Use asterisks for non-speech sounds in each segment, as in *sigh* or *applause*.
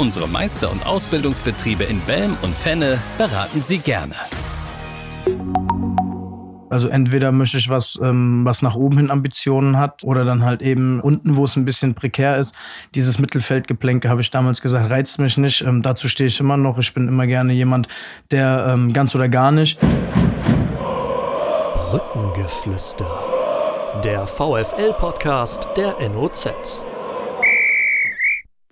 Unsere Meister- und Ausbildungsbetriebe in Belm und Fenne beraten Sie gerne. Also entweder möchte ich was, ähm, was nach oben hin Ambitionen hat oder dann halt eben unten, wo es ein bisschen prekär ist. Dieses Mittelfeldgeplänke, habe ich damals gesagt, reizt mich nicht. Ähm, dazu stehe ich immer noch. Ich bin immer gerne jemand, der ähm, ganz oder gar nicht. Brückengeflüster. Der VFL-Podcast der NOZ.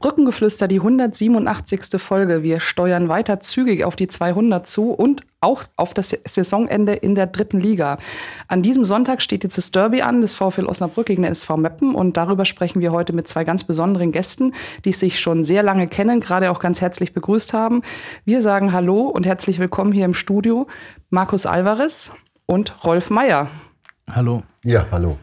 Brückengeflüster, die 187. Folge. Wir steuern weiter zügig auf die 200 zu und auch auf das Saisonende in der dritten Liga. An diesem Sonntag steht jetzt das Derby an, das VfL Osnabrück gegen den SV Meppen. Und darüber sprechen wir heute mit zwei ganz besonderen Gästen, die sich schon sehr lange kennen, gerade auch ganz herzlich begrüßt haben. Wir sagen Hallo und herzlich willkommen hier im Studio. Markus Alvarez und Rolf Meyer. Hallo. Ja, hallo.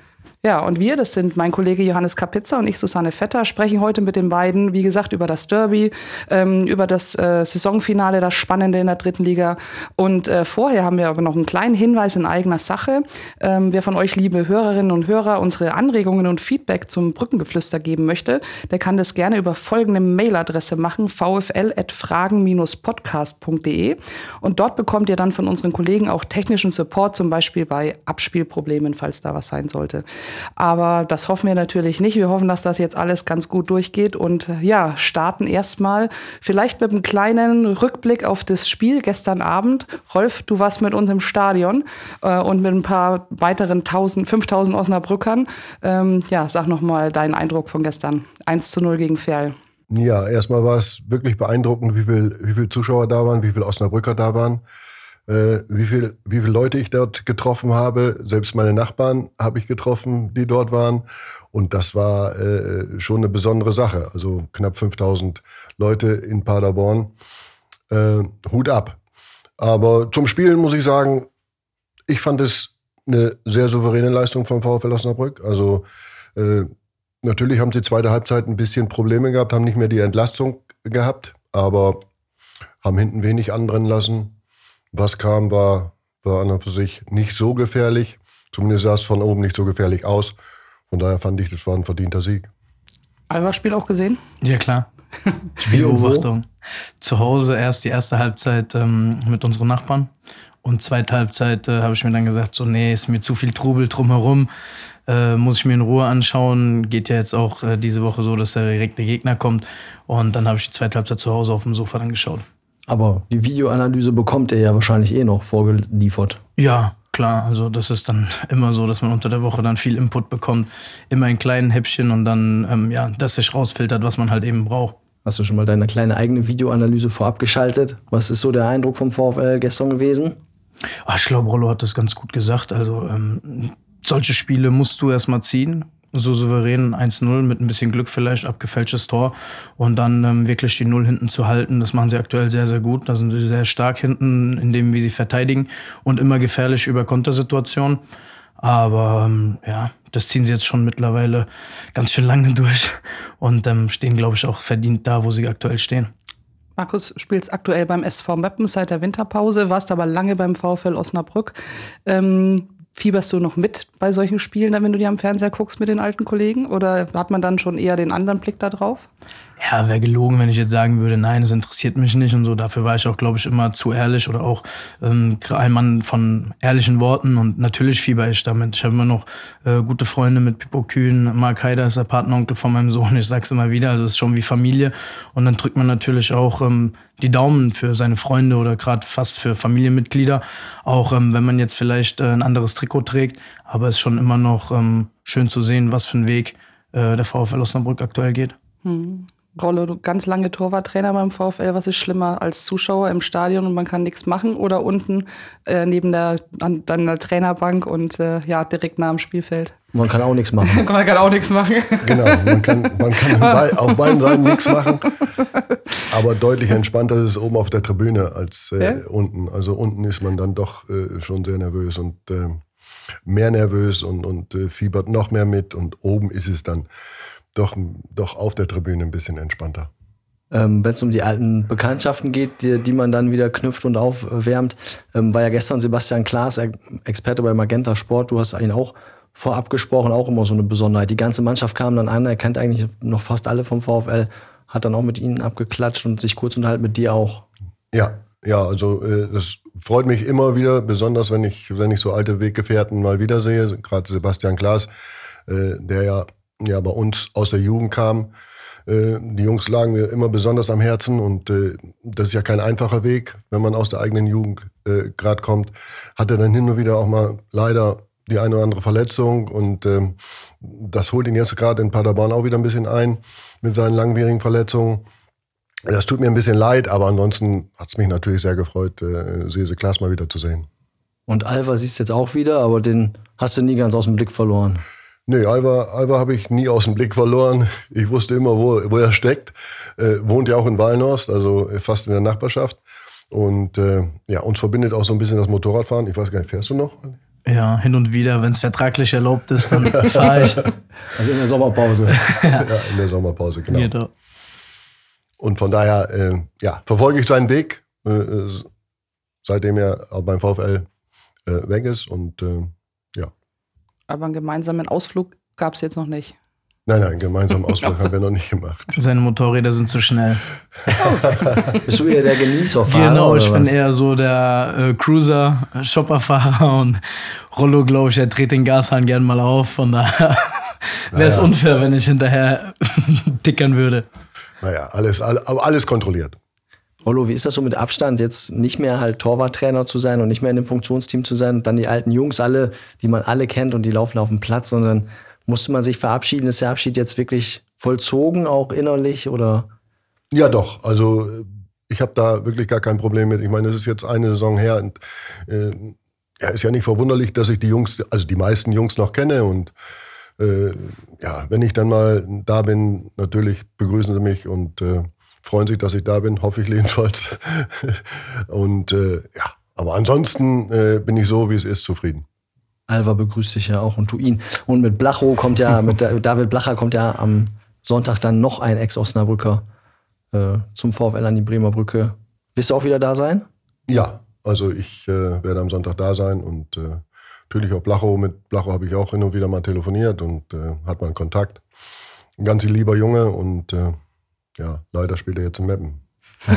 Ja, und wir, das sind mein Kollege Johannes Kapitzer und ich, Susanne Vetter, sprechen heute mit den beiden, wie gesagt, über das Derby, ähm, über das äh, Saisonfinale, das Spannende in der dritten Liga. Und äh, vorher haben wir aber noch einen kleinen Hinweis in eigener Sache. Ähm, wer von euch, liebe Hörerinnen und Hörer, unsere Anregungen und Feedback zum Brückengeflüster geben möchte, der kann das gerne über folgende Mailadresse machen, vfl.fragen-podcast.de. Und dort bekommt ihr dann von unseren Kollegen auch technischen Support, zum Beispiel bei Abspielproblemen, falls da was sein sollte. Aber das hoffen wir natürlich nicht. Wir hoffen, dass das jetzt alles ganz gut durchgeht und ja, starten erstmal vielleicht mit einem kleinen Rückblick auf das Spiel gestern Abend. Rolf, du warst mit uns im Stadion äh, und mit ein paar weiteren 1000, 5000 Osnabrückern. Ähm, ja, sag nochmal deinen Eindruck von gestern. 1 zu 0 gegen Ferl. Ja, erstmal war es wirklich beeindruckend, wie viele wie viel Zuschauer da waren, wie viele Osnabrücker da waren, äh, wie viele wie viel Leute ich dort getroffen habe. Selbst meine Nachbarn habe ich getroffen, die dort waren. Und das war äh, schon eine besondere Sache. Also knapp 5000 Leute in Paderborn. Äh, Hut ab. Aber zum Spielen muss ich sagen, ich fand es eine sehr souveräne Leistung vom VfL Osnabrück. Also äh, Natürlich haben sie zweite Halbzeit ein bisschen Probleme gehabt, haben nicht mehr die Entlastung gehabt, aber haben hinten wenig anbrennen lassen. Was kam, war, war an und für sich nicht so gefährlich. Zumindest sah es von oben nicht so gefährlich aus. Von daher fand ich, das war ein verdienter Sieg. Alba-Spiel auch gesehen? Ja, klar. *laughs* Spielbeobachtung. Zu Hause erst die erste Halbzeit ähm, mit unseren Nachbarn. Und zweite Halbzeit äh, habe ich mir dann gesagt, so, nee, ist mir zu viel Trubel drumherum. Äh, muss ich mir in Ruhe anschauen. Geht ja jetzt auch äh, diese Woche so, dass der direkte Gegner kommt. Und dann habe ich die zweite Halbzeit zu Hause auf dem Sofa dann geschaut. Aber die Videoanalyse bekommt ihr ja wahrscheinlich eh noch vorgeliefert. Ja, klar. Also das ist dann immer so, dass man unter der Woche dann viel Input bekommt. Immer in kleinen Häppchen und dann, ähm, ja, dass sich rausfiltert, was man halt eben braucht. Hast du schon mal deine kleine eigene Videoanalyse vorab geschaltet? Was ist so der Eindruck vom VfL gestern gewesen? Ach, ich glaube, Rollo hat das ganz gut gesagt. Also ähm, solche Spiele musst du erstmal ziehen. So souverän 1-0 mit ein bisschen Glück vielleicht, abgefälschtes Tor und dann ähm, wirklich die Null hinten zu halten. Das machen sie aktuell sehr, sehr gut. Da sind sie sehr stark hinten in dem, wie sie verteidigen und immer gefährlich über Kontersituationen. Aber ähm, ja, das ziehen sie jetzt schon mittlerweile ganz schön lange durch und ähm, stehen, glaube ich, auch verdient da, wo sie aktuell stehen. Markus, spielst aktuell beim SV Meppen seit der Winterpause, warst aber lange beim VfL Osnabrück. Ähm, fieberst du noch mit bei solchen Spielen, wenn du die am Fernseher guckst mit den alten Kollegen? Oder hat man dann schon eher den anderen Blick da drauf? Ja, wäre gelogen, wenn ich jetzt sagen würde, nein, es interessiert mich nicht und so. Dafür war ich auch, glaube ich, immer zu ehrlich oder auch ähm, ein Mann von ehrlichen Worten und natürlich fieber ich damit. Ich habe immer noch äh, gute Freunde mit Pippo Kühn, Mark Heider ist der Partneronkel von meinem Sohn. Ich sag's immer wieder, also es ist schon wie Familie. Und dann drückt man natürlich auch ähm, die Daumen für seine Freunde oder gerade fast für Familienmitglieder. Auch ähm, wenn man jetzt vielleicht äh, ein anderes Trikot trägt. Aber es ist schon immer noch ähm, schön zu sehen, was für einen Weg äh, der VfL Osnabrück aktuell geht. Hm. Rollo, du ganz lange Torwarttrainer beim VfL. Was ist schlimmer als Zuschauer im Stadion und man kann nichts machen oder unten äh, neben der, an, an der Trainerbank und äh, ja, direkt nah am Spielfeld? Man kann auch nichts machen. *laughs* man kann auch nichts machen. Genau, man kann, man kann *laughs* auf beiden Seiten nichts machen. Aber deutlich entspannter ist es oben auf der Tribüne als äh, ja? unten. Also unten ist man dann doch äh, schon sehr nervös und äh, mehr nervös und, und äh, fiebert noch mehr mit. Und oben ist es dann doch, doch auf der Tribüne ein bisschen entspannter. Ähm, Wenn es um die alten Bekanntschaften geht, die, die, man dann wieder knüpft und aufwärmt, ähm, war ja gestern Sebastian Klaas, Experte bei Magenta Sport. Du hast ihn auch vorab gesprochen, auch immer so eine Besonderheit. Die ganze Mannschaft kam dann an, er kennt eigentlich noch fast alle vom VfL, hat dann auch mit ihnen abgeklatscht und sich kurz unterhalten mit dir auch. Ja, ja, also äh, das freut mich immer wieder, besonders wenn ich, wenn ich so alte Weggefährten mal wiedersehe, gerade Sebastian Klaas, äh, der ja, ja bei uns aus der Jugend kam. Äh, die Jungs lagen mir immer besonders am Herzen und äh, das ist ja kein einfacher Weg, wenn man aus der eigenen Jugend äh, gerade kommt. Hatte dann hin und wieder auch mal leider die eine oder andere Verletzung und ähm, das holt ihn jetzt gerade in Paderborn auch wieder ein bisschen ein mit seinen langwierigen Verletzungen. Das tut mir ein bisschen leid, aber ansonsten hat es mich natürlich sehr gefreut, äh, Sese Klaas mal wieder zu sehen. Und Alva siehst du jetzt auch wieder, aber den hast du nie ganz aus dem Blick verloren. Nee, Alva, Alva habe ich nie aus dem Blick verloren. Ich wusste immer, wo, wo er steckt. Äh, wohnt ja auch in Wallenhorst, also fast in der Nachbarschaft. Und äh, ja, uns verbindet auch so ein bisschen das Motorradfahren. Ich weiß gar nicht, fährst du noch? Ja, hin und wieder, wenn es vertraglich erlaubt ist, dann *laughs* fahre ich. Also in der Sommerpause. *laughs* ja. ja. in der Sommerpause, genau. genau. Und von daher, äh, ja, verfolge ich seinen Weg, äh, äh seitdem er auch beim VfL äh, weg ist. Und äh, ja. Aber einen gemeinsamen Ausflug gab es jetzt noch nicht. Nein, nein, gemeinsamen Ausflug haben wir noch nicht gemacht. Seine Motorräder sind zu schnell. *laughs* Bist du eher der Genießerfahrer? Genau, ich bin eher so der äh, Cruiser, Shopperfahrer *laughs* und Rollo, glaube ich, er dreht den Gashahn gern mal auf. Von daher *laughs* wäre es naja. unfair, wenn ich hinterher dickern würde. Naja, alles, alles kontrolliert. Rollo, wie ist das so mit Abstand, jetzt nicht mehr halt Torwarttrainer zu sein und nicht mehr in dem Funktionsteam zu sein und dann die alten Jungs alle, die man alle kennt und die laufen auf dem Platz, sondern musste man sich verabschieden? Ist der Abschied jetzt wirklich vollzogen, auch innerlich? Oder? Ja, doch. Also ich habe da wirklich gar kein Problem mit. Ich meine, es ist jetzt eine Saison her und äh, ja, ist ja nicht verwunderlich, dass ich die Jungs, also die meisten Jungs noch kenne und äh, ja, wenn ich dann mal da bin, natürlich begrüßen sie mich und äh, freuen sich, dass ich da bin, hoffe ich jedenfalls. *laughs* und äh, ja, aber ansonsten äh, bin ich so, wie es ist, zufrieden. Alva begrüßt dich ja auch und du ihn. Und mit Blacho kommt ja, mit David Blacher kommt ja am Sonntag dann noch ein Ex-Osnabrücker äh, zum VfL an die Bremer Brücke. Wirst du auch wieder da sein? Ja, also ich äh, werde am Sonntag da sein und äh, natürlich auch Blacho. Mit Blacho habe ich auch hin und wieder mal telefoniert und äh, hat mal Kontakt. Ein ganz lieber Junge und ja, leider spielt er jetzt in Meppen. *laughs*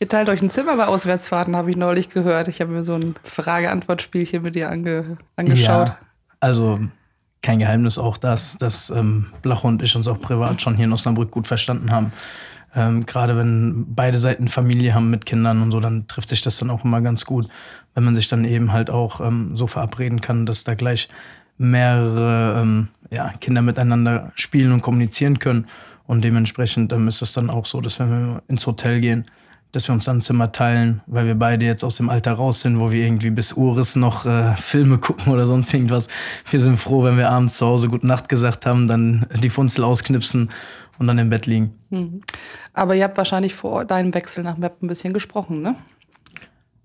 Ihr teilt euch ein Zimmer bei Auswärtsfahrten, habe ich neulich gehört. Ich habe mir so ein Frage-Antwort-Spielchen mit dir ange angeschaut. Ja, also kein Geheimnis auch das, dass ähm, Blach und ich uns auch privat schon hier in Osnabrück gut verstanden haben. Ähm, Gerade wenn beide Seiten Familie haben mit Kindern und so, dann trifft sich das dann auch immer ganz gut, wenn man sich dann eben halt auch ähm, so verabreden kann, dass da gleich mehrere ähm, ja, Kinder miteinander spielen und kommunizieren können. Und dementsprechend ähm, ist es dann auch so, dass wenn wir ins Hotel gehen, dass wir uns dann ein Zimmer teilen, weil wir beide jetzt aus dem Alter raus sind, wo wir irgendwie bis Uris noch äh, Filme gucken oder sonst irgendwas. Wir sind froh, wenn wir abends zu Hause Gute Nacht gesagt haben, dann die Funzel ausknipsen und dann im Bett liegen. Mhm. Aber ihr habt wahrscheinlich vor deinem Wechsel nach Map ein bisschen gesprochen, ne?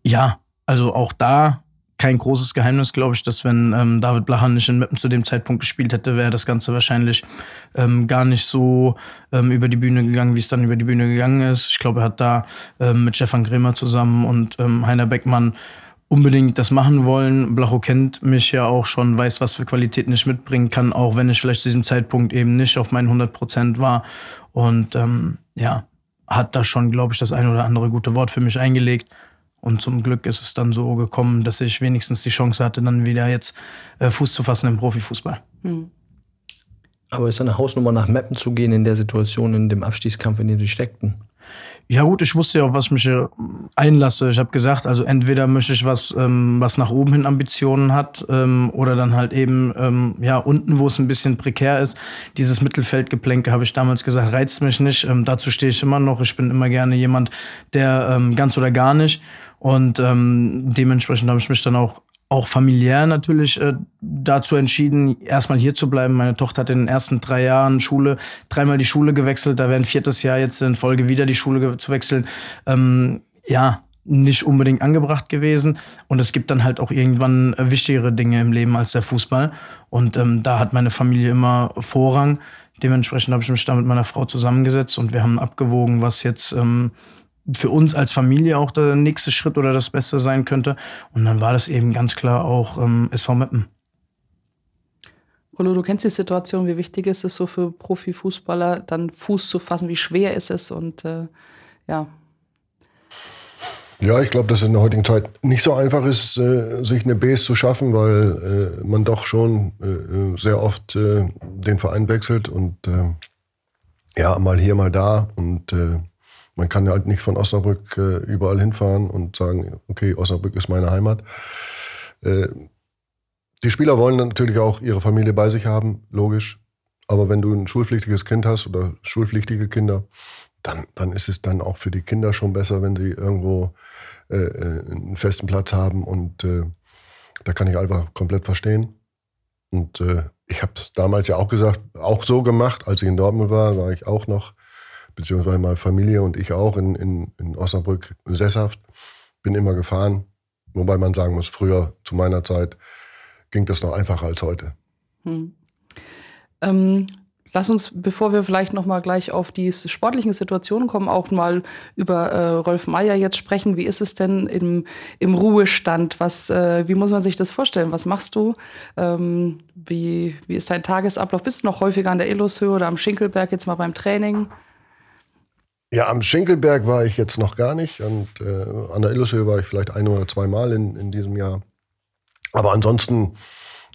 Ja, also auch da kein großes Geheimnis, glaube ich, dass wenn ähm, David Blachan nicht in Meppen zu dem Zeitpunkt gespielt hätte, wäre das Ganze wahrscheinlich ähm, gar nicht so ähm, über die Bühne gegangen, wie es dann über die Bühne gegangen ist. Ich glaube, er hat da ähm, mit Stefan Grämer zusammen und ähm, Heiner Beckmann unbedingt das machen wollen. Blacho kennt mich ja auch schon, weiß, was für Qualitäten ich mitbringen kann, auch wenn ich vielleicht zu diesem Zeitpunkt eben nicht auf meinen 100 Prozent war. Und ähm, ja, hat da schon, glaube ich, das ein oder andere gute Wort für mich eingelegt. Und zum Glück ist es dann so gekommen, dass ich wenigstens die Chance hatte, dann wieder jetzt äh, Fuß zu fassen im Profifußball. Hm. Aber ist eine Hausnummer nach Meppen zu gehen in der Situation, in dem Abstiegskampf, in dem sie steckten? Ja gut, ich wusste ja, auf was ich mich einlasse. Ich habe gesagt, also entweder möchte ich was, ähm, was nach oben hin Ambitionen hat ähm, oder dann halt eben ähm, ja unten, wo es ein bisschen prekär ist. Dieses Mittelfeldgeplänke habe ich damals gesagt, reizt mich nicht. Ähm, dazu stehe ich immer noch. Ich bin immer gerne jemand, der ähm, ganz oder gar nicht. Und ähm, dementsprechend habe ich mich dann auch auch familiär natürlich äh, dazu entschieden, erstmal hier zu bleiben. Meine Tochter hat in den ersten drei Jahren Schule dreimal die Schule gewechselt. Da wäre ein viertes Jahr jetzt in Folge wieder die Schule zu wechseln. Ähm, ja, nicht unbedingt angebracht gewesen. Und es gibt dann halt auch irgendwann äh, wichtigere Dinge im Leben als der Fußball. Und ähm, da hat meine Familie immer Vorrang. Dementsprechend habe ich mich da mit meiner Frau zusammengesetzt und wir haben abgewogen, was jetzt ähm, für uns als Familie auch der nächste Schritt oder das Beste sein könnte. Und dann war das eben ganz klar auch ähm, SV Meppen. Rollo, du kennst die Situation, wie wichtig ist es so für Profifußballer, dann Fuß zu fassen, wie schwer ist es und äh, ja. Ja, ich glaube, dass es in der heutigen Zeit nicht so einfach ist, äh, sich eine Base zu schaffen, weil äh, man doch schon äh, äh sehr oft äh, den Verein wechselt und äh, ja, mal hier, mal da und man kann halt nicht von Osnabrück äh, überall hinfahren und sagen, okay, Osnabrück ist meine Heimat. Äh, die Spieler wollen natürlich auch ihre Familie bei sich haben, logisch. Aber wenn du ein schulpflichtiges Kind hast oder schulpflichtige Kinder, dann, dann ist es dann auch für die Kinder schon besser, wenn sie irgendwo äh, äh einen festen Platz haben. Und äh, da kann ich einfach komplett verstehen. Und äh, ich habe es damals ja auch gesagt, auch so gemacht, als ich in Dortmund war, war ich auch noch beziehungsweise meine Familie und ich auch in, in, in Osnabrück sesshaft. Bin immer gefahren, wobei man sagen muss, früher zu meiner Zeit ging das noch einfacher als heute. Hm. Ähm, lass uns, bevor wir vielleicht noch mal gleich auf die sportlichen Situationen kommen, auch mal über äh, Rolf Meier jetzt sprechen. Wie ist es denn im, im Ruhestand? Was, äh, wie muss man sich das vorstellen? Was machst du? Ähm, wie, wie ist dein Tagesablauf? Bist du noch häufiger an der Illushöhe oder am Schinkelberg jetzt mal beim Training? Ja, am Schinkelberg war ich jetzt noch gar nicht und äh, an der Illushöhe war ich vielleicht ein oder zwei Mal in, in diesem Jahr. Aber ansonsten,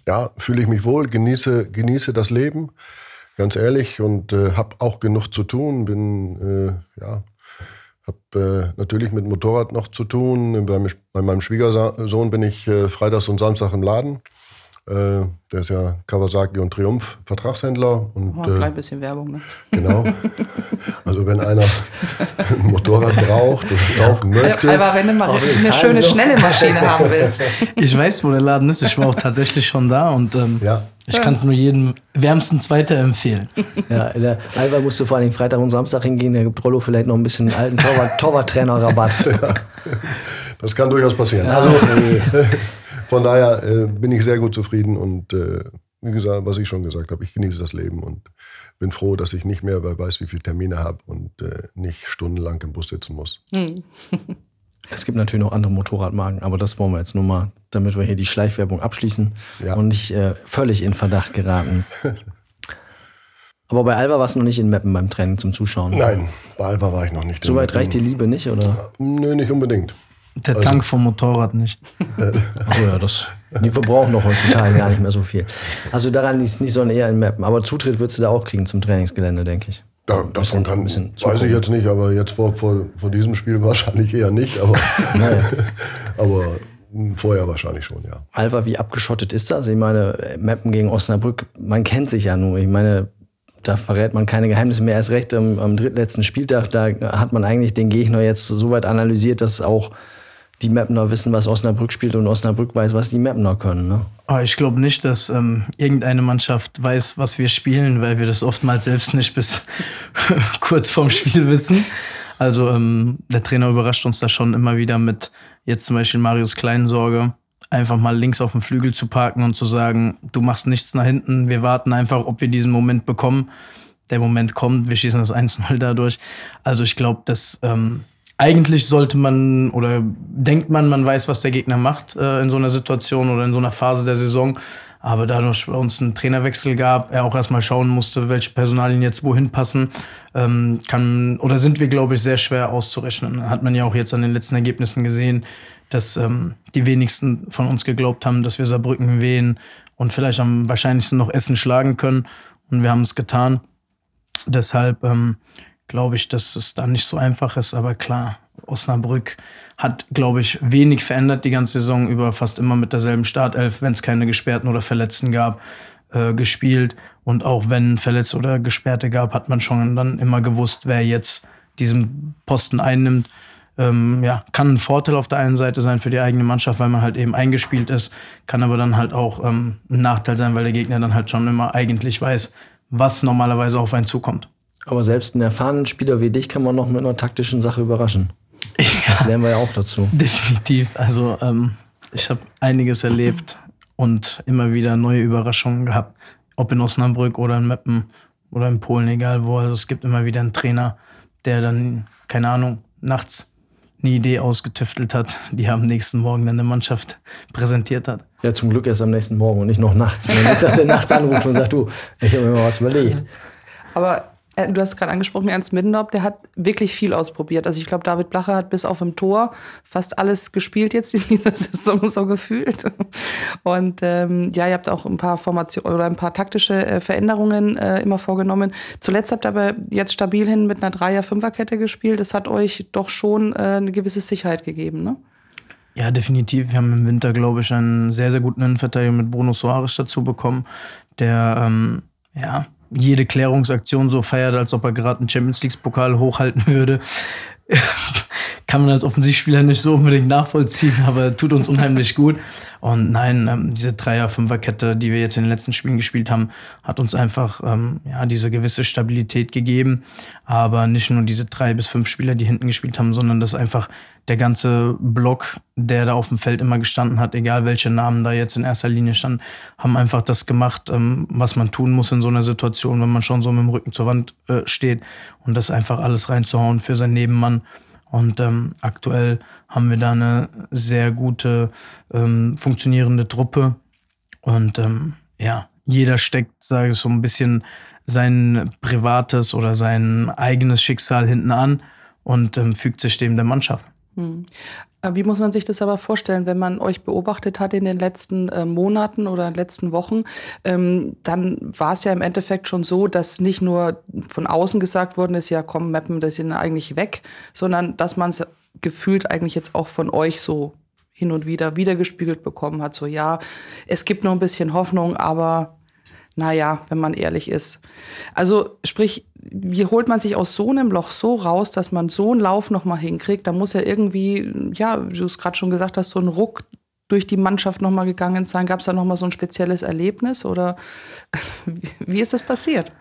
ja, fühle ich mich wohl, genieße, genieße das Leben, ganz ehrlich, und äh, habe auch genug zu tun. Bin, äh, ja, habe äh, natürlich mit Motorrad noch zu tun. Bei, bei meinem Schwiegersohn bin ich äh, freitags und Samstag im Laden. Äh, der ist ja Kawasaki und Triumph Vertragshändler. Und, oh, ein klein bisschen Werbung, ne? Genau. Also wenn einer ein Motorrad braucht und kaufen möchte. Aber wenn du mal eine schöne, schnelle Maschine haben willst. Ich weiß, wo der Laden ist. Ich war auch tatsächlich schon da und ähm, ja. ich kann es nur jedem wärmstens weiterempfehlen. Ja, in der Alba musst du vor allem Freitag und Samstag hingehen. Da gibt Rollo vielleicht noch ein bisschen alten Torwart-Trainer-Rabatt. Ja, das kann durchaus passieren. Ja, also, *laughs* von daher äh, bin ich sehr gut zufrieden und äh, wie gesagt, was ich schon gesagt habe, ich genieße das Leben und bin froh, dass ich nicht mehr weiß, wie viele Termine habe und äh, nicht stundenlang im Bus sitzen muss. Hm. *laughs* Es gibt natürlich noch andere Motorradmarken, aber das wollen wir jetzt nur mal, damit wir hier die Schleichwerbung abschließen ja. und nicht äh, völlig in Verdacht geraten. *laughs* aber bei Alba warst du noch nicht in Meppen beim Training zum Zuschauen? Nein, bei Alba war ich noch nicht. Soweit reicht die Liebe nicht, oder? Nö, nicht unbedingt. Der also, Tank vom Motorrad nicht. Achso, ja, das, die verbrauchen doch heutzutage gar nicht mehr so viel. Also daran es nicht, sondern eher in Mappen. Aber Zutritt würdest du da auch kriegen zum Trainingsgelände, denke ich. Da, davon kann, weiß ich jetzt nicht, aber jetzt vor, vor, vor diesem Spiel *laughs* wahrscheinlich eher nicht. Aber, *laughs* aber vorher wahrscheinlich schon, ja. Alva, wie abgeschottet ist das? Ich meine, Mappen gegen Osnabrück, man kennt sich ja nur. Ich meine, da verrät man keine Geheimnisse mehr. Erst recht am, am drittletzten Spieltag, da hat man eigentlich den Gegner jetzt so weit analysiert, dass auch die Mapner wissen, was Osnabrück spielt und Osnabrück weiß, was die Mapner können. Ne? Aber ah, ich glaube nicht, dass ähm, irgendeine Mannschaft weiß, was wir spielen, weil wir das oftmals selbst nicht bis *laughs* kurz vorm Spiel wissen. Also ähm, der Trainer überrascht uns da schon immer wieder mit jetzt zum Beispiel Marius Kleinsorge, einfach mal links auf dem Flügel zu parken und zu sagen, du machst nichts nach hinten, wir warten einfach, ob wir diesen Moment bekommen. Der Moment kommt, wir schießen das *laughs* 1-0 dadurch. Also ich glaube, dass ähm, eigentlich sollte man oder denkt man, man weiß, was der Gegner macht äh, in so einer Situation oder in so einer Phase der Saison. Aber dadurch bei uns einen Trainerwechsel gab, er auch erstmal schauen musste, welche Personalien jetzt wohin passen, ähm, kann oder sind wir, glaube ich, sehr schwer auszurechnen. Hat man ja auch jetzt an den letzten Ergebnissen gesehen, dass ähm, die wenigsten von uns geglaubt haben, dass wir Saarbrücken wehen und vielleicht am wahrscheinlichsten noch Essen schlagen können. Und wir haben es getan. Deshalb ähm, glaube ich, dass es da nicht so einfach ist. Aber klar, Osnabrück hat, glaube ich, wenig verändert die ganze Saison über, fast immer mit derselben Startelf, wenn es keine Gesperrten oder Verletzten gab, äh, gespielt. Und auch wenn Verletzte oder Gesperrte gab, hat man schon dann immer gewusst, wer jetzt diesen Posten einnimmt. ähm, ja, kann ein Vorteil auf der einen Seite sein für die eigene Mannschaft, weil man halt eben eingespielt ist, kann aber dann halt auch ähm, ein Nachteil sein, weil der Gegner dann halt schon immer eigentlich weiß, was normalerweise auf einen zukommt. Aber selbst einen erfahrenen Spieler wie dich kann man noch mit einer taktischen Sache überraschen. Ja, das lernen wir ja auch dazu. *laughs* Definitiv. Also ähm, ich habe einiges erlebt und immer wieder neue Überraschungen gehabt, ob in Osnabrück oder in Meppen oder in Polen, egal wo. Also es gibt immer wieder einen Trainer, der dann, keine Ahnung, nachts eine Idee ausgetüftelt hat, die er am nächsten Morgen dann der Mannschaft präsentiert hat. Ja, zum Glück erst am nächsten Morgen und nicht noch nachts. nicht, dass er nachts anruft und sagt, du, ich habe mir mal was überlegt. Aber äh, du hast gerade angesprochen, Ernst Middendorf, der hat wirklich viel ausprobiert. Also ich glaube, David Blacher hat bis auf dem Tor fast alles gespielt jetzt in dieser *laughs* Saison so gefühlt. Und ähm, ja, ihr habt auch ein paar Formationen oder ein paar taktische äh, Veränderungen äh, immer vorgenommen. Zuletzt habt ihr aber jetzt stabil hin mit einer Dreier-Fünfer-Kette gespielt. Das hat euch doch schon äh, eine gewisse Sicherheit gegeben, ne? Ja, definitiv. Wir haben im Winter, glaube ich, einen sehr, sehr guten Innenverteidiger mit Bruno Soares dazu bekommen, der ähm, ja, jede Klärungsaktion so feiert, als ob er gerade einen Champions League-Pokal hochhalten würde. Kann man als Offensivspieler nicht so unbedingt nachvollziehen, *laughs* aber tut uns unheimlich gut. Und nein, ähm, diese Dreier-Fünfer-Kette, die wir jetzt in den letzten Spielen gespielt haben, hat uns einfach ähm, ja, diese gewisse Stabilität gegeben. Aber nicht nur diese drei bis fünf Spieler, die hinten gespielt haben, sondern dass einfach der ganze Block, der da auf dem Feld immer gestanden hat, egal welche Namen da jetzt in erster Linie standen, haben einfach das gemacht, ähm, was man tun muss in so einer Situation, wenn man schon so mit dem Rücken zur Wand äh, steht und das einfach alles reinzuhauen für seinen Nebenmann. Und ähm, aktuell haben wir da eine sehr gute, ähm, funktionierende Truppe. Und ähm, ja, jeder steckt, sage ich so ein bisschen sein privates oder sein eigenes Schicksal hinten an und ähm, fügt sich dem der Mannschaft. Hm. Wie muss man sich das aber vorstellen, wenn man euch beobachtet hat in den letzten äh, Monaten oder in den letzten Wochen? Ähm, dann war es ja im Endeffekt schon so, dass nicht nur von außen gesagt worden ist, ja komm, Mappen, das sind eigentlich weg, sondern dass man es gefühlt eigentlich jetzt auch von euch so hin und wieder wiedergespiegelt bekommen hat. So ja, es gibt noch ein bisschen Hoffnung, aber naja, wenn man ehrlich ist. Also sprich, wie holt man sich aus so einem Loch so raus, dass man so einen Lauf nochmal hinkriegt? Da muss ja irgendwie, ja, wie du es gerade schon gesagt hast, so ein Ruck durch die Mannschaft nochmal gegangen sein. Gab es da nochmal so ein spezielles Erlebnis oder *laughs* wie ist das passiert?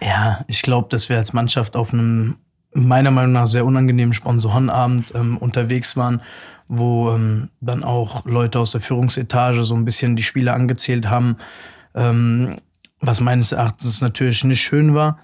Ja, ich glaube, dass wir als Mannschaft auf einem meiner Meinung nach sehr unangenehmen Sponsorenabend ähm, unterwegs waren, wo ähm, dann auch Leute aus der Führungsetage so ein bisschen die Spiele angezählt haben, ähm, was meines Erachtens natürlich nicht schön war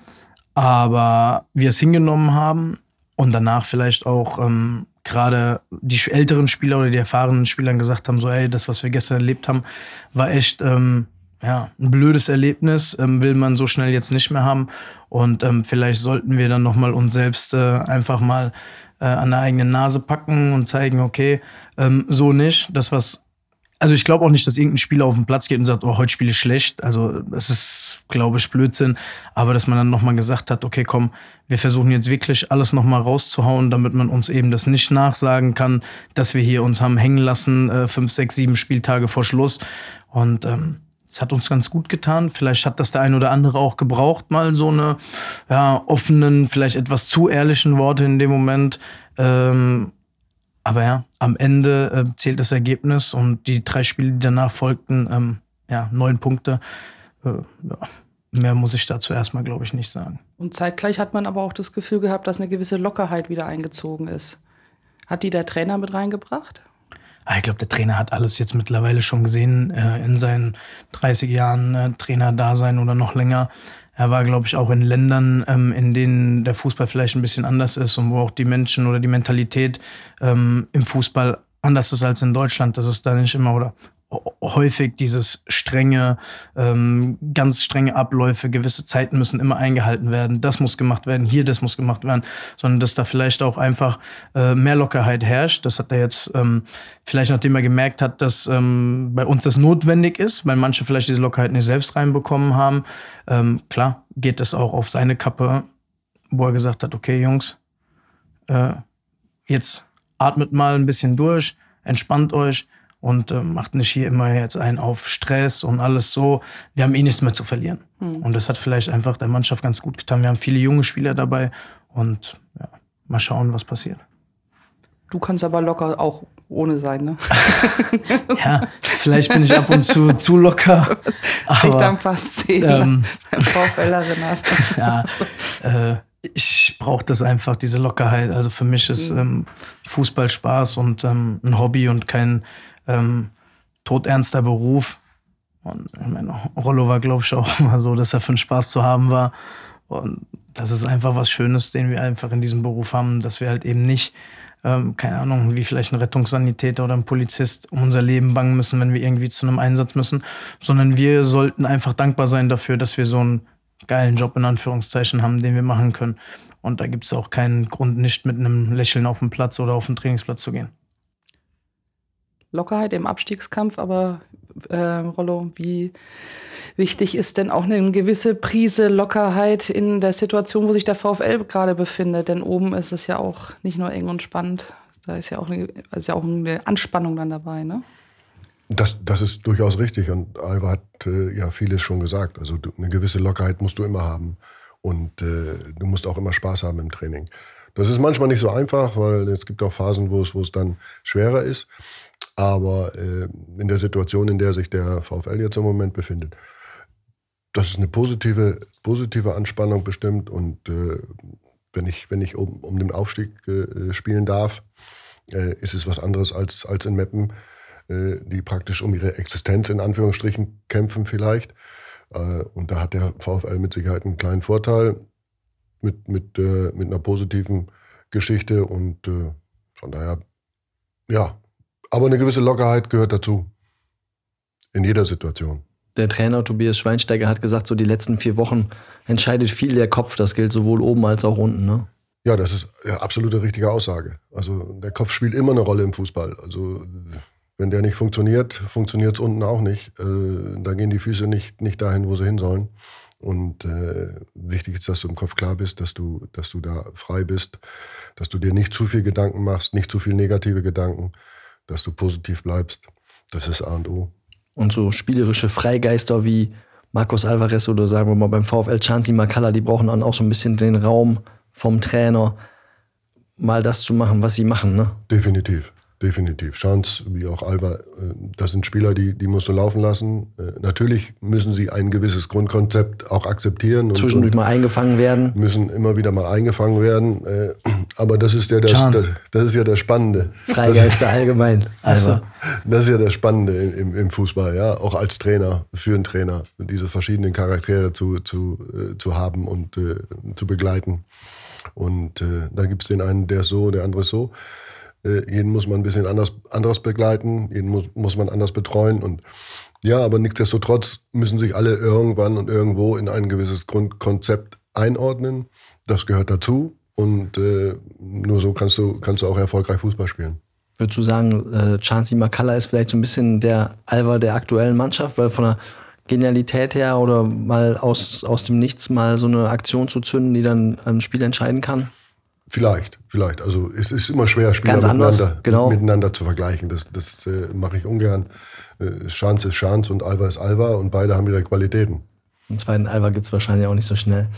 aber wir es hingenommen haben und danach vielleicht auch ähm, gerade die älteren Spieler oder die erfahrenen Spieler gesagt haben, so ey, das, was wir gestern erlebt haben, war echt ähm, ja, ein blödes Erlebnis, ähm, will man so schnell jetzt nicht mehr haben. Und ähm, vielleicht sollten wir dann nochmal uns selbst äh, einfach mal äh, an der eigenen Nase packen und zeigen, okay, ähm, so nicht, das, was also ich glaube auch nicht, dass irgendein Spieler auf den Platz geht und sagt, oh, heute spiele ich schlecht. Also das ist, glaube ich, Blödsinn. Aber dass man dann nochmal gesagt hat, okay, komm, wir versuchen jetzt wirklich alles nochmal rauszuhauen, damit man uns eben das nicht nachsagen kann, dass wir hier uns haben hängen lassen, äh, fünf, sechs, sieben Spieltage vor Schluss. Und ähm, es hat uns ganz gut getan. Vielleicht hat das der ein oder andere auch gebraucht, mal so eine ja, offenen, vielleicht etwas zu ehrlichen Worte in dem Moment. Ähm, aber ja, am Ende äh, zählt das Ergebnis und die drei Spiele, die danach folgten, ähm, ja, neun Punkte. Äh, ja. Mehr muss ich dazu erstmal, glaube ich, nicht sagen. Und zeitgleich hat man aber auch das Gefühl gehabt, dass eine gewisse Lockerheit wieder eingezogen ist. Hat die der Trainer mit reingebracht? Ah, ich glaube, der Trainer hat alles jetzt mittlerweile schon gesehen äh, in seinen 30 Jahren äh, Trainer-Dasein oder noch länger. Er war, glaube ich, auch in Ländern, ähm, in denen der Fußball vielleicht ein bisschen anders ist und wo auch die Menschen oder die Mentalität ähm, im Fußball anders ist als in Deutschland. Das ist da nicht immer oder häufig dieses strenge, ähm, ganz strenge Abläufe, gewisse Zeiten müssen immer eingehalten werden, das muss gemacht werden, hier das muss gemacht werden, sondern dass da vielleicht auch einfach äh, mehr Lockerheit herrscht. Das hat er jetzt ähm, vielleicht, nachdem er gemerkt hat, dass ähm, bei uns das notwendig ist, weil manche vielleicht diese Lockerheit nicht selbst reinbekommen haben. Ähm, klar, geht es auch auf seine Kappe, wo er gesagt hat, okay Jungs, äh, jetzt atmet mal ein bisschen durch, entspannt euch, und äh, macht nicht hier immer jetzt einen auf Stress und alles so. Wir haben eh nichts mehr zu verlieren. Mhm. Und das hat vielleicht einfach der Mannschaft ganz gut getan. Wir haben viele junge Spieler dabei und ja, mal schauen, was passiert. Du kannst aber locker auch ohne sein, ne? *laughs* ja, vielleicht bin ich ab und zu *laughs* zu locker. Aber, ich dann fast zehn ähm, *laughs* ja, äh, ich brauche das einfach, diese Lockerheit. Also für mich ist mhm. ähm, Fußball Spaß und ähm, ein Hobby und kein ähm, todernster Beruf. Und ich meine, Rollo war, glaube ich, auch *laughs* immer so, dass er für einen Spaß zu haben war. Und das ist einfach was Schönes, den wir einfach in diesem Beruf haben, dass wir halt eben nicht, ähm, keine Ahnung, wie vielleicht ein Rettungssanitäter oder ein Polizist um unser Leben bangen müssen, wenn wir irgendwie zu einem Einsatz müssen, sondern wir sollten einfach dankbar sein dafür, dass wir so einen geilen Job in Anführungszeichen haben, den wir machen können. Und da gibt es auch keinen Grund, nicht mit einem Lächeln auf den Platz oder auf den Trainingsplatz zu gehen. Lockerheit im Abstiegskampf, aber äh, Rollo, wie wichtig ist denn auch eine gewisse Prise Lockerheit in der Situation, wo sich der VfL gerade befindet? Denn oben ist es ja auch nicht nur eng und spannend, da ist ja auch eine, ist ja auch eine Anspannung dann dabei, ne? Das, das ist durchaus richtig und Alva hat äh, ja vieles schon gesagt. Also du, eine gewisse Lockerheit musst du immer haben und äh, du musst auch immer Spaß haben im Training. Das ist manchmal nicht so einfach, weil es gibt auch Phasen, wo es, wo es dann schwerer ist. Aber äh, in der Situation, in der sich der VfL jetzt im Moment befindet, das ist eine positive, positive Anspannung bestimmt. Und äh, wenn ich, wenn ich um, um den Aufstieg äh, spielen darf, äh, ist es was anderes als, als in Meppen, äh, die praktisch um ihre Existenz in Anführungsstrichen kämpfen vielleicht. Äh, und da hat der VfL mit Sicherheit einen kleinen Vorteil mit, mit, mit einer positiven Geschichte. Und von daher, ja, aber eine gewisse Lockerheit gehört dazu. In jeder Situation. Der Trainer Tobias Schweinsteiger hat gesagt, so die letzten vier Wochen entscheidet viel der Kopf. Das gilt sowohl oben als auch unten. Ne? Ja, das ist ja, absolute richtige Aussage. Also der Kopf spielt immer eine Rolle im Fußball. Also wenn der nicht funktioniert, funktioniert es unten auch nicht. Äh, da gehen die Füße nicht, nicht dahin, wo sie hin sollen. Und äh, wichtig ist, dass du im Kopf klar bist, dass du, dass du da frei bist, dass du dir nicht zu viel Gedanken machst, nicht zu viel negative Gedanken, dass du positiv bleibst. Das ist A und O. Und so spielerische Freigeister wie Marcos Alvarez oder sagen wir mal beim VfL Chansi Makala, die brauchen dann auch so ein bisschen den Raum vom Trainer, mal das zu machen, was sie machen. Ne? Definitiv definitiv. Chance, wie auch Alba, äh, das sind Spieler, die, die musst du laufen lassen. Äh, natürlich müssen sie ein gewisses Grundkonzept auch akzeptieren. Und, Zwischendurch und mal eingefangen werden. Müssen immer wieder mal eingefangen werden. Äh, aber das ist ja das, das, das ist ja das Spannende. Freigeister allgemein. *laughs* Also. Das ist ja das Spannende im, im Fußball, ja. Auch als Trainer, für einen Trainer, diese verschiedenen Charaktere zu, zu, zu haben und äh, zu begleiten. Und äh, da gibt es den einen, der ist so, der andere ist so. Äh, jeden muss man ein bisschen anders, anders begleiten, jeden muss, muss man anders betreuen. Und ja, aber nichtsdestotrotz müssen sich alle irgendwann und irgendwo in ein gewisses Grundkonzept einordnen. Das gehört dazu. Und äh, nur so kannst du, kannst du auch erfolgreich Fußball spielen. Würdest du sagen, äh, Chansi Makala ist vielleicht so ein bisschen der Alva der aktuellen Mannschaft, weil von der Genialität her oder mal aus, aus dem Nichts mal so eine Aktion zu zünden, die dann ein Spiel entscheiden kann? Vielleicht, vielleicht. Also es ist immer schwer, Spieler miteinander, genau. miteinander, zu vergleichen. Das, das äh, mache ich ungern. Äh, Schanz ist Schanz und Alva ist Alva und beide haben ihre Qualitäten. Den zweiten Alva gibt es wahrscheinlich auch nicht so schnell.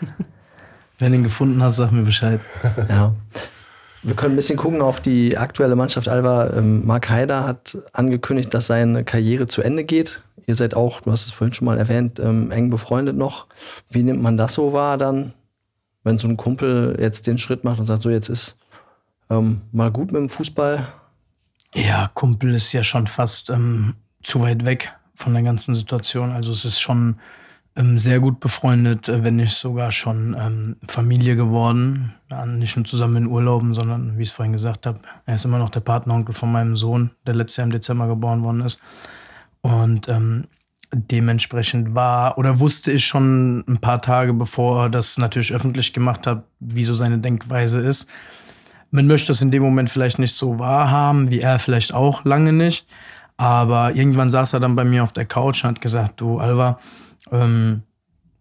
*laughs* Wenn du ihn gefunden hast, sag mir Bescheid. *laughs* ja. Wir können ein bisschen gucken auf die aktuelle Mannschaft. Alva, ähm, Marc Haider hat angekündigt, dass seine Karriere zu Ende geht. Ihr seid auch, du hast es vorhin schon mal erwähnt, ähm, eng befreundet noch. Wie nimmt man das so wahr dann? Wenn so ein Kumpel jetzt den Schritt macht und sagt, so jetzt ist ähm, mal gut mit dem Fußball? Ja, Kumpel ist ja schon fast ähm, zu weit weg von der ganzen Situation. Also es ist schon ähm, sehr gut befreundet, äh, wenn nicht sogar schon ähm, Familie geworden. Ja, nicht nur zusammen in Urlauben, sondern wie ich es vorhin gesagt habe, er ist immer noch der Partneronkel von meinem Sohn, der letztes Jahr im Dezember geboren worden ist. Und ähm, dementsprechend war oder wusste ich schon ein paar Tage bevor er das natürlich öffentlich gemacht hat, wie so seine Denkweise ist. Man möchte es in dem Moment vielleicht nicht so wahrhaben, wie er vielleicht auch lange nicht. Aber irgendwann saß er dann bei mir auf der Couch und hat gesagt, du Alva, ähm,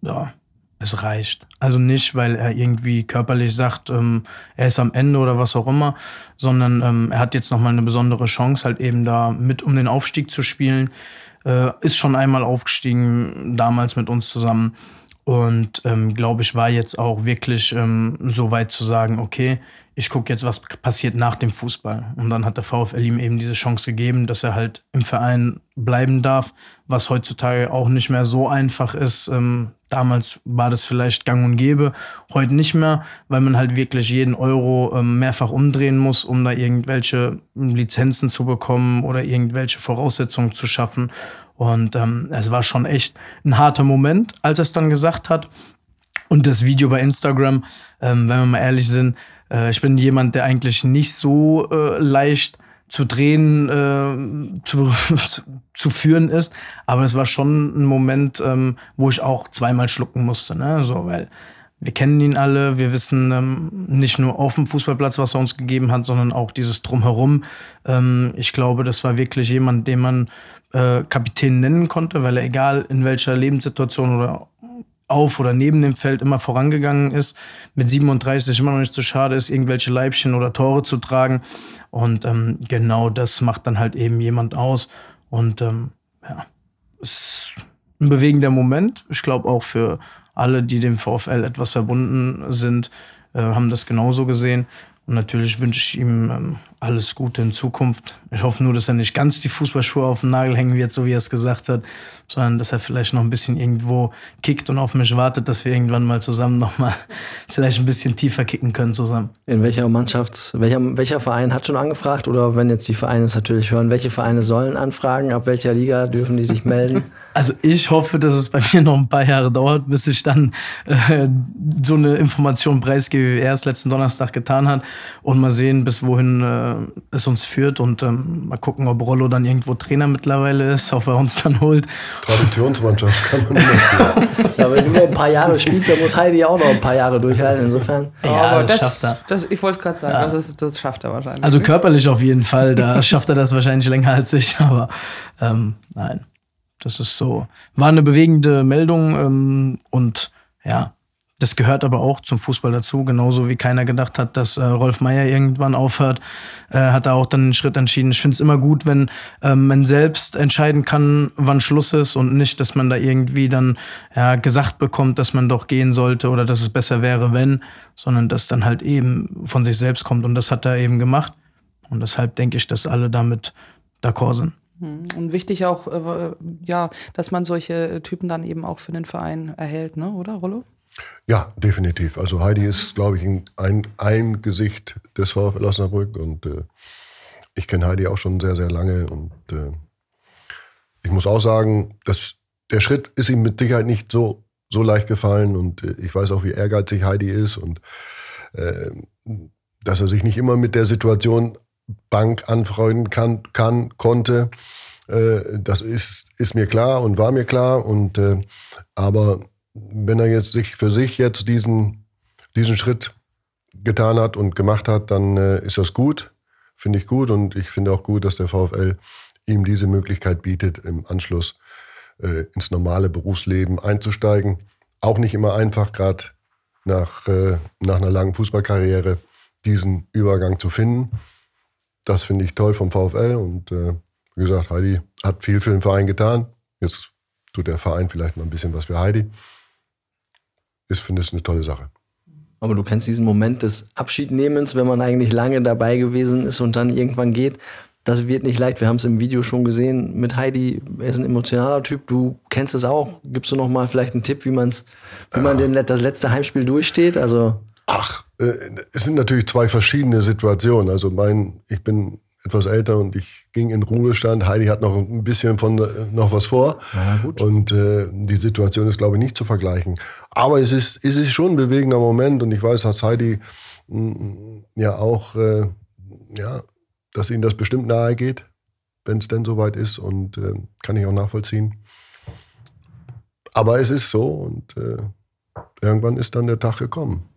ja, es reicht. Also nicht, weil er irgendwie körperlich sagt, ähm, er ist am Ende oder was auch immer, sondern ähm, er hat jetzt nochmal eine besondere Chance, halt eben da mit um den Aufstieg zu spielen äh, ist schon einmal aufgestiegen, damals mit uns zusammen. Und ähm, glaube ich, war jetzt auch wirklich ähm, so weit zu sagen, okay, ich gucke jetzt, was passiert nach dem Fußball. Und dann hat der VfL ihm eben diese Chance gegeben, dass er halt im Verein bleiben darf, was heutzutage auch nicht mehr so einfach ist. Ähm, damals war das vielleicht gang und gäbe, heute nicht mehr, weil man halt wirklich jeden Euro ähm, mehrfach umdrehen muss, um da irgendwelche Lizenzen zu bekommen oder irgendwelche Voraussetzungen zu schaffen. Und ähm, es war schon echt ein harter Moment, als er es dann gesagt hat. Und das Video bei Instagram, ähm, wenn wir mal ehrlich sind, äh, ich bin jemand, der eigentlich nicht so äh, leicht zu drehen, äh, *laughs* zu, zu führen ist. Aber es war schon ein Moment, ähm, wo ich auch zweimal schlucken musste. Ne? So, weil wir kennen ihn alle, wir wissen ähm, nicht nur auf dem Fußballplatz, was er uns gegeben hat, sondern auch dieses Drumherum. Ähm, ich glaube, das war wirklich jemand, den man äh, Kapitän nennen konnte, weil er egal in welcher Lebenssituation oder auf oder neben dem Feld immer vorangegangen ist, mit 37 immer noch nicht zu schade ist, irgendwelche Leibchen oder Tore zu tragen. Und ähm, genau das macht dann halt eben jemand aus. Und ähm, ja, es ist ein bewegender Moment. Ich glaube auch für alle, die dem VfL etwas verbunden sind, äh, haben das genauso gesehen. Und natürlich wünsche ich ihm ähm, alles Gute in Zukunft. Ich hoffe nur, dass er nicht ganz die Fußballschuhe auf den Nagel hängen wird, so wie er es gesagt hat, sondern dass er vielleicht noch ein bisschen irgendwo kickt und auf mich wartet, dass wir irgendwann mal zusammen nochmal *laughs* vielleicht ein bisschen tiefer kicken können zusammen. In welcher Mannschaft, welcher, welcher Verein hat schon angefragt oder wenn jetzt die Vereine es natürlich hören, welche Vereine sollen anfragen, ab welcher Liga dürfen die sich melden? *laughs* Also ich hoffe, dass es bei mir noch ein paar Jahre dauert, bis ich dann äh, so eine Information preisgebe, wie er es letzten Donnerstag getan hat. Und mal sehen, bis wohin äh, es uns führt. Und ähm, mal gucken, ob Rollo dann irgendwo Trainer mittlerweile ist, ob er uns dann holt. Traditionsmannschaft kann man nicht spielen. ja, wenn du nur ein paar Jahre spielst, dann muss Heidi auch noch ein paar Jahre durchhalten. Insofern. Ja, aber das, das schafft er. Das, ich wollte es gerade sagen, ja. das, das, schafft er wahrscheinlich. Also körperlich auf jeden Fall, da *laughs* schafft er das wahrscheinlich länger als ich. Aber ähm, nein. Das ist so. War eine bewegende Meldung ähm, und ja, das gehört aber auch zum Fußball dazu. Genauso wie keiner gedacht hat, dass äh, Rolf Meier irgendwann aufhört, äh, hat er auch dann einen Schritt entschieden. Ich finde es immer gut, wenn ähm, man selbst entscheiden kann, wann Schluss ist und nicht, dass man da irgendwie dann ja, gesagt bekommt, dass man doch gehen sollte oder dass es besser wäre, wenn, sondern dass dann halt eben von sich selbst kommt. Und das hat er eben gemacht. Und deshalb denke ich, dass alle damit d'accord sind. Hm. Und wichtig auch, äh, ja, dass man solche Typen dann eben auch für den Verein erhält, ne? oder Rollo? Ja, definitiv. Also Heidi ist, glaube ich, ein, ein Gesicht des VfL Osnabrück und äh, ich kenne Heidi auch schon sehr, sehr lange und äh, ich muss auch sagen, dass der Schritt ist ihm mit Sicherheit nicht so, so leicht gefallen und äh, ich weiß auch, wie ehrgeizig Heidi ist und äh, dass er sich nicht immer mit der Situation Bank anfreunden kann, kann konnte. Äh, das ist, ist mir klar und war mir klar. Und, äh, aber wenn er jetzt sich für sich jetzt diesen, diesen Schritt getan hat und gemacht hat, dann äh, ist das gut. Finde ich gut. Und ich finde auch gut, dass der VfL ihm diese Möglichkeit bietet, im Anschluss äh, ins normale Berufsleben einzusteigen. Auch nicht immer einfach, gerade nach, äh, nach einer langen Fußballkarriere diesen Übergang zu finden. Das finde ich toll vom VfL und äh, wie gesagt, Heidi hat viel für den Verein getan. Jetzt tut der Verein vielleicht mal ein bisschen was für Heidi. Ich finde es eine tolle Sache. Aber du kennst diesen Moment des Abschiednehmens, wenn man eigentlich lange dabei gewesen ist und dann irgendwann geht. Das wird nicht leicht. Wir haben es im Video schon gesehen mit Heidi. Er ist ein emotionaler Typ. Du kennst es auch. Gibst du noch mal vielleicht einen Tipp, wie, man's, wie man den, das letzte Heimspiel durchsteht? Also Ach, äh, es sind natürlich zwei verschiedene Situationen. Also mein, ich bin etwas älter und ich ging in Ruhestand. Heidi hat noch ein bisschen von noch was vor. Ja, und äh, die Situation ist, glaube ich, nicht zu vergleichen. Aber es ist, es ist schon ein bewegender Moment und ich weiß, dass Heidi mh, mm, ja auch, äh, ja, dass ihnen das bestimmt nahe geht, wenn es denn soweit ist und äh, kann ich auch nachvollziehen. Aber es ist so und äh, irgendwann ist dann der Tag gekommen.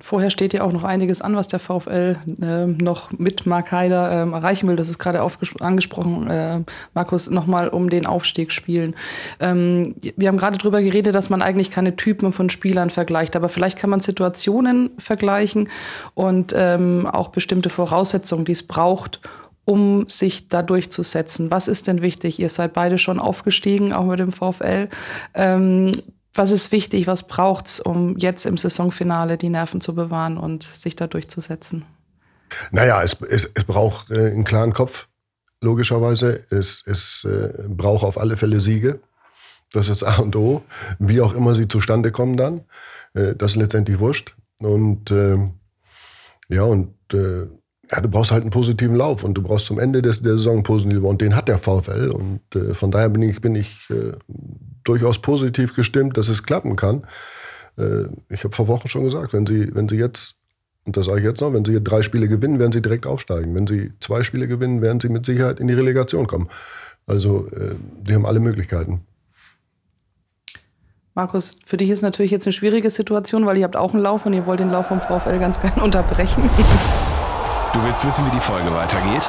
Vorher steht ja auch noch einiges an, was der VfL äh, noch mit Mark Haider äh, erreichen will. Das ist gerade angesprochen, äh, Markus, nochmal um den Aufstieg spielen. Ähm, wir haben gerade darüber geredet, dass man eigentlich keine Typen von Spielern vergleicht, aber vielleicht kann man Situationen vergleichen und ähm, auch bestimmte Voraussetzungen, die es braucht, um sich da durchzusetzen. Was ist denn wichtig? Ihr seid beide schon aufgestiegen, auch mit dem VfL. Ähm, was ist wichtig, was braucht es, um jetzt im Saisonfinale die Nerven zu bewahren und sich da durchzusetzen? Naja, es, es, es braucht äh, einen klaren Kopf, logischerweise. Es, es äh, braucht auf alle Fälle Siege. Das ist A und O. Wie auch immer sie zustande kommen dann. Äh, das ist letztendlich wurscht. Und ähm, ja, und äh, ja, du brauchst halt einen positiven Lauf und du brauchst zum Ende des, der Saison einen positiven Lauf und den hat der VfL und äh, von daher bin ich, bin ich durchaus positiv gestimmt, dass es klappen kann. Äh, ich habe vor Wochen schon gesagt, wenn sie, wenn sie jetzt, und das sage ich jetzt noch, wenn sie drei Spiele gewinnen, werden sie direkt aufsteigen. Wenn sie zwei Spiele gewinnen, werden sie mit Sicherheit in die Relegation kommen. Also, äh, sie haben alle Möglichkeiten. Markus, für dich ist natürlich jetzt eine schwierige Situation, weil ihr habt auch einen Lauf und ihr wollt den Lauf vom VfL ganz gerne *laughs* unterbrechen. Du willst wissen, wie die Folge weitergeht?